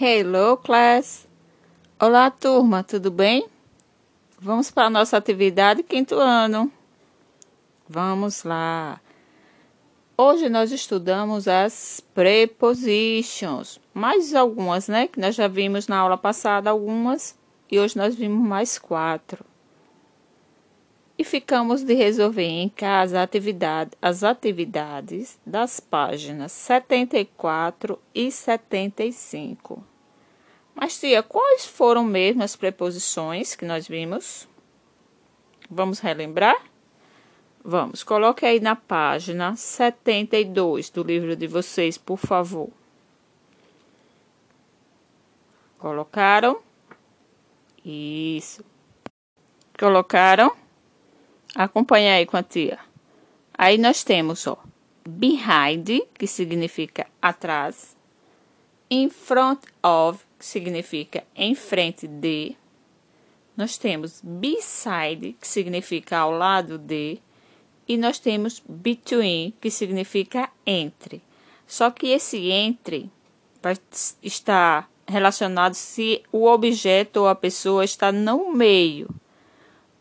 Hello, class! Olá, turma, tudo bem? Vamos para a nossa atividade quinto ano. Vamos lá. Hoje nós estudamos as prepositions, mais algumas, né? Que nós já vimos na aula passada algumas e hoje nós vimos mais quatro. E ficamos de resolver em casa atividade, as atividades das páginas 74 e 75. Mas, tia, quais foram mesmo as preposições que nós vimos? Vamos relembrar? Vamos, coloque aí na página 72 do livro de vocês, por favor. Colocaram? Isso. Colocaram? Acompanha aí com a tia. Aí nós temos, ó, behind, que significa atrás, in front of, que significa em frente de. Nós temos beside, que significa ao lado de, e nós temos between, que significa entre. Só que esse entre vai estar relacionado se o objeto ou a pessoa está no meio.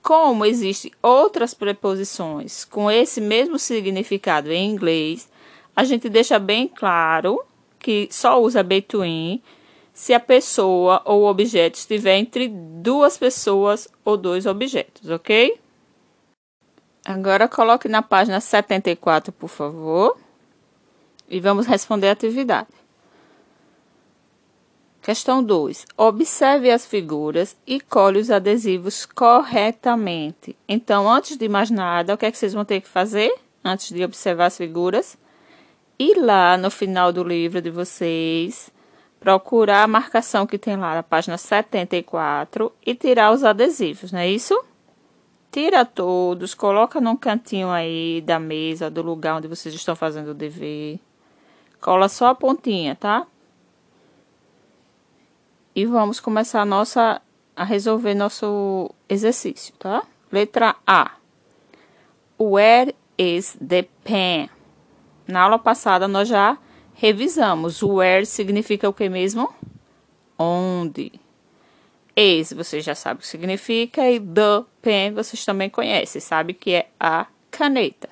Como existem outras preposições com esse mesmo significado em inglês, a gente deixa bem claro que só usa between se a pessoa ou o objeto estiver entre duas pessoas ou dois objetos, ok? Agora coloque na página 74, por favor, e vamos responder a atividade. Questão 2. Observe as figuras e colhe os adesivos corretamente. Então, antes de mais nada, o que é que vocês vão ter que fazer? Antes de observar as figuras? Ir lá no final do livro de vocês procurar a marcação que tem lá na página 74 e tirar os adesivos, não é isso? Tira todos, coloca num cantinho aí da mesa, do lugar onde vocês estão fazendo o dever. Cola só a pontinha, tá? E vamos começar a nossa a resolver nosso exercício, tá? Letra A. Where is the pen? Na aula passada nós já revisamos. Where significa o que mesmo? Onde. Is, você já sabe o que significa. E the pen, vocês também conhecem, sabe que é a caneta.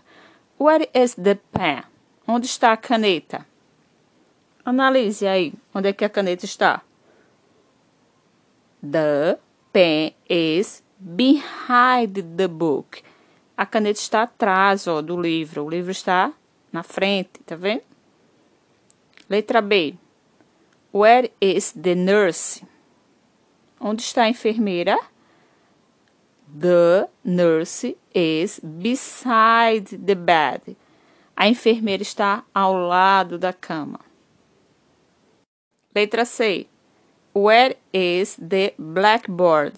Where is the pen? Onde está a caneta? Analise aí, onde é que a caneta está? The pen is behind the book. A caneta está atrás ó, do livro. O livro está na frente, tá vendo? Letra B. Where is the nurse? Onde está a enfermeira? The nurse is beside the bed. A enfermeira está ao lado da cama. Letra C. Where is the blackboard?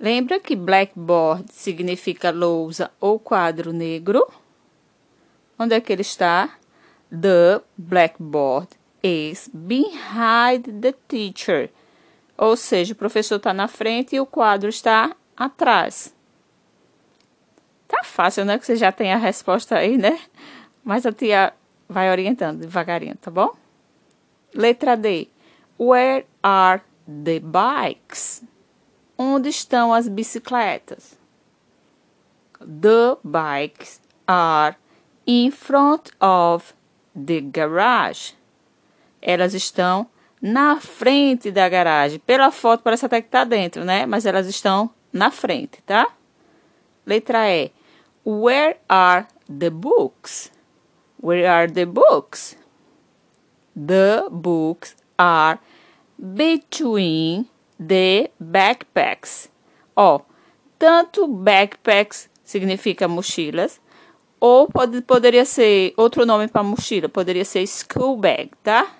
Lembra que blackboard significa lousa ou quadro negro? Onde é que ele está? The blackboard is behind the teacher. Ou seja, o professor está na frente e o quadro está atrás. Tá fácil, né? Que você já tem a resposta aí, né? Mas a tia vai orientando devagarinho, tá bom? Letra D. Where are the bikes? Onde estão as bicicletas? The bikes are in front of the garage. Elas estão na frente da garagem. Pela foto parece até que está dentro, né? Mas elas estão na frente, tá? Letra E. Where are the books? Where are the books? The books are between the backpacks. Ó, tanto backpacks significa mochilas, ou pode, poderia ser outro nome para mochila, poderia ser school bag, tá?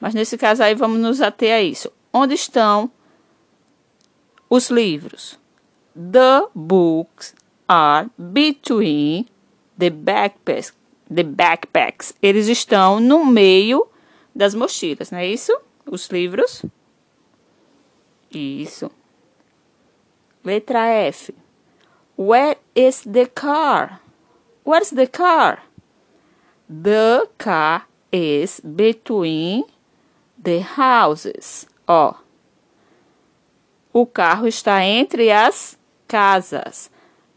Mas nesse caso aí vamos nos ater a isso. Onde estão os livros? The books are between the backpacks. The backpacks. Eles estão no meio das mochilas, não é isso? Os livros. Isso. Letra F. Where is the car? Where's the car? The car is between the houses. Ó, o carro está entre as casas.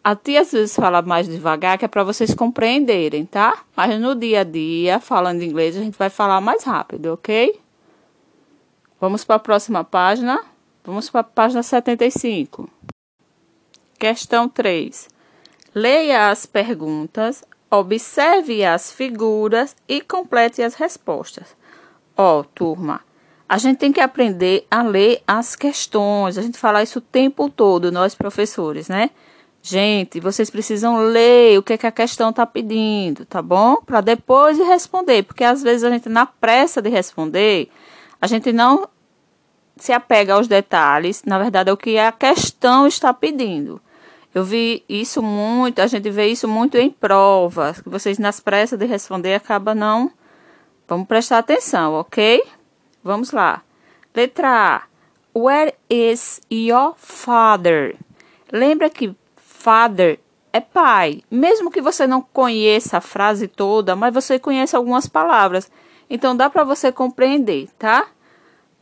A tia às vezes fala mais devagar, que é para vocês compreenderem, tá? Mas no dia a dia, falando inglês, a gente vai falar mais rápido, ok? Vamos para a próxima página. Vamos para a página 75. Questão 3. Leia as perguntas, observe as figuras e complete as respostas. Ó, oh, turma, a gente tem que aprender a ler as questões. A gente fala isso o tempo todo, nós professores, né? Gente, vocês precisam ler o que, é que a questão está pedindo, tá bom? Para depois responder, porque às vezes a gente, na pressa de responder, a gente não se apega aos detalhes, na verdade é o que a questão está pedindo. Eu vi isso muito, a gente vê isso muito em provas, que vocês nas pressas de responder acaba não. Vamos prestar atenção, ok? Vamos lá. Letra A. Where is your father? Lembra que father é pai. Mesmo que você não conheça a frase toda, mas você conhece algumas palavras. Então dá para você compreender, tá?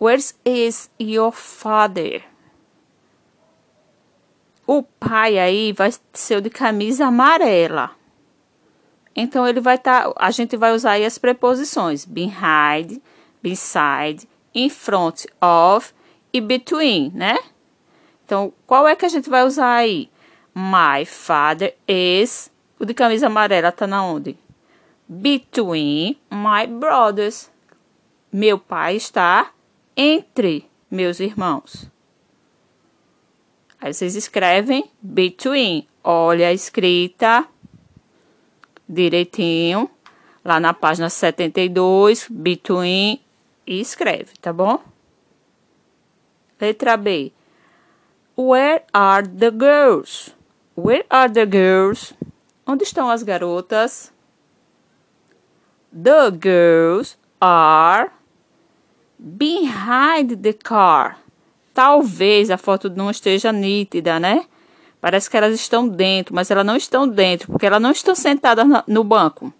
Where is your father? O pai aí vai ser de camisa amarela. Então ele vai estar, tá, a gente vai usar aí as preposições behind, beside, in front of e between, né? Então, qual é que a gente vai usar aí? My father is. O de camisa amarela tá na onde? Between my brothers. Meu pai está entre meus irmãos. Aí vocês escrevem between. Olha a escrita direitinho lá na página 72, between, e escreve, tá bom? Letra B. Where are the girls? Where are the girls? Onde estão as garotas? The girls are behind the car. Talvez a foto não esteja nítida, né? Parece que elas estão dentro, mas elas não estão dentro, porque elas não estão sentadas no banco.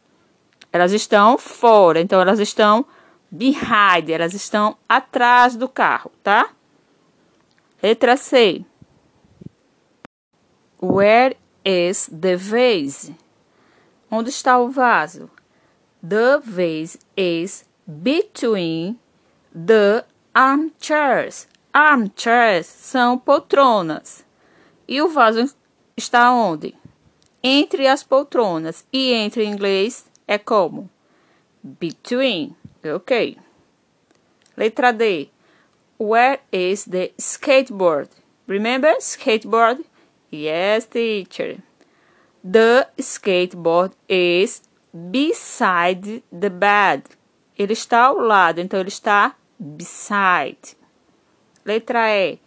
Elas estão fora, então elas estão behind, elas estão atrás do carro, tá? Letra C. Where is the vase? Onde está o vaso? The vase is between the armchairs. Armchairs são poltronas. E o vaso está onde? Entre as poltronas. E entre em inglês é como? Between. Ok. Letra D. Where is the skateboard? Remember skateboard? Yes, teacher. The skateboard is beside the bed. Ele está ao lado, então ele está beside. Letra E.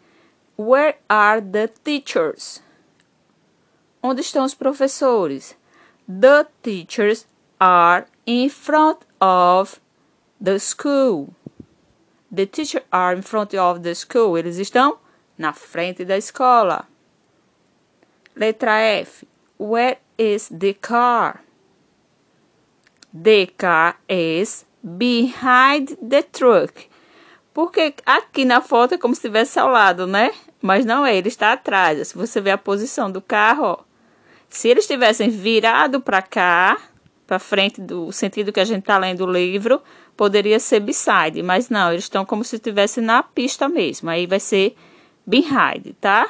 Where are the teachers? Onde estão os professores? The teachers are in front of the school. The teachers are in front of the school. Eles estão na frente da escola. Letra F. Where is the car? The car is behind the truck. Porque aqui na foto é como se estivesse ao lado, né? Mas não é, ele está atrás. Se você ver a posição do carro, ó. Se eles tivessem virado para cá, para frente do sentido que a gente está lendo o livro, poderia ser beside, mas não, eles estão como se estivesse na pista mesmo. Aí vai ser behind, tá?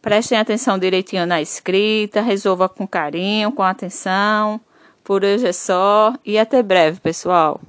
Prestem atenção direitinho na escrita, resolva com carinho, com atenção. Por hoje é só e até breve, pessoal.